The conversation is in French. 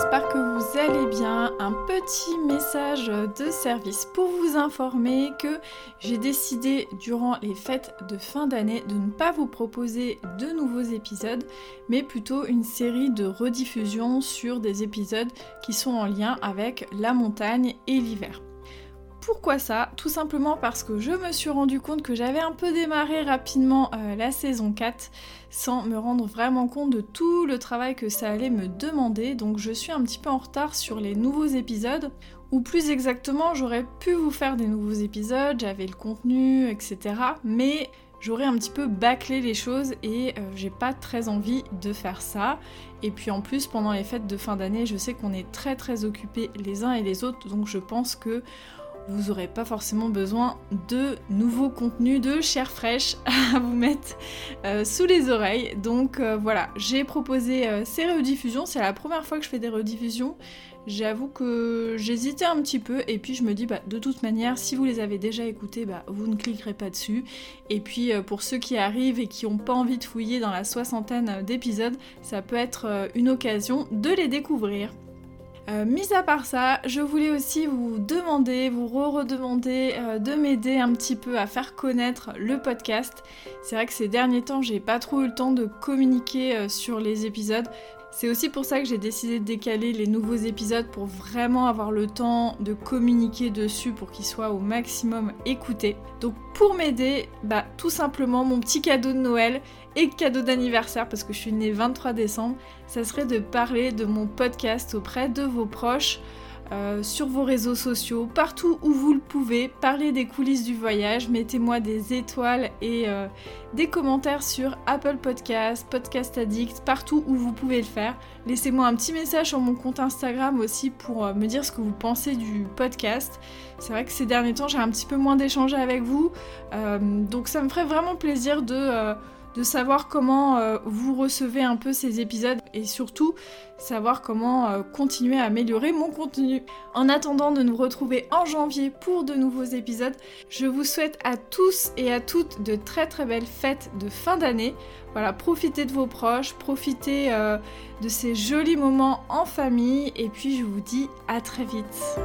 j'espère que vous allez bien. Un petit message de service pour vous informer que j'ai décidé durant les fêtes de fin d'année de ne pas vous proposer de nouveaux épisodes, mais plutôt une série de rediffusions sur des épisodes qui sont en lien avec la montagne et l'hiver. Pourquoi ça? Tout simplement parce que je me suis rendu compte que j'avais un peu démarré rapidement euh, la saison 4 sans me rendre vraiment compte de tout le travail que ça allait me demander. Donc je suis un petit peu en retard sur les nouveaux épisodes. Ou plus exactement, j'aurais pu vous faire des nouveaux épisodes, j'avais le contenu, etc. Mais j'aurais un petit peu bâclé les choses et euh, j'ai pas très envie de faire ça. Et puis en plus, pendant les fêtes de fin d'année, je sais qu'on est très très occupés les uns et les autres, donc je pense que vous n'aurez pas forcément besoin de nouveaux contenus de chair fraîche à vous mettre euh, sous les oreilles. Donc euh, voilà, j'ai proposé euh, ces rediffusions. C'est la première fois que je fais des rediffusions. J'avoue que j'hésitais un petit peu et puis je me dis bah, de toute manière si vous les avez déjà écoutés bah, vous ne cliquerez pas dessus et puis pour ceux qui arrivent et qui n'ont pas envie de fouiller dans la soixantaine d'épisodes ça peut être une occasion de les découvrir. Euh, mis à part ça, je voulais aussi vous demander, vous re-redemander euh, de m'aider un petit peu à faire connaître le podcast. C'est vrai que ces derniers temps, j'ai pas trop eu le temps de communiquer euh, sur les épisodes. C'est aussi pour ça que j'ai décidé de décaler les nouveaux épisodes pour vraiment avoir le temps de communiquer dessus pour qu'ils soient au maximum écoutés. Donc pour m'aider, bah tout simplement mon petit cadeau de Noël et cadeau d'anniversaire parce que je suis née 23 décembre, ça serait de parler de mon podcast auprès de vos proches euh, sur vos réseaux sociaux, partout où vous le pouvez. Parlez des coulisses du voyage, mettez-moi des étoiles et euh, des commentaires sur Apple Podcast, Podcast Addict, partout où vous pouvez le faire. Laissez-moi un petit message sur mon compte Instagram aussi pour euh, me dire ce que vous pensez du podcast. C'est vrai que ces derniers temps j'ai un petit peu moins d'échanger avec vous, donc ça me ferait vraiment plaisir de de savoir comment euh, vous recevez un peu ces épisodes et surtout savoir comment euh, continuer à améliorer mon contenu. En attendant de nous retrouver en janvier pour de nouveaux épisodes, je vous souhaite à tous et à toutes de très très belles fêtes de fin d'année. Voilà, profitez de vos proches, profitez euh, de ces jolis moments en famille et puis je vous dis à très vite.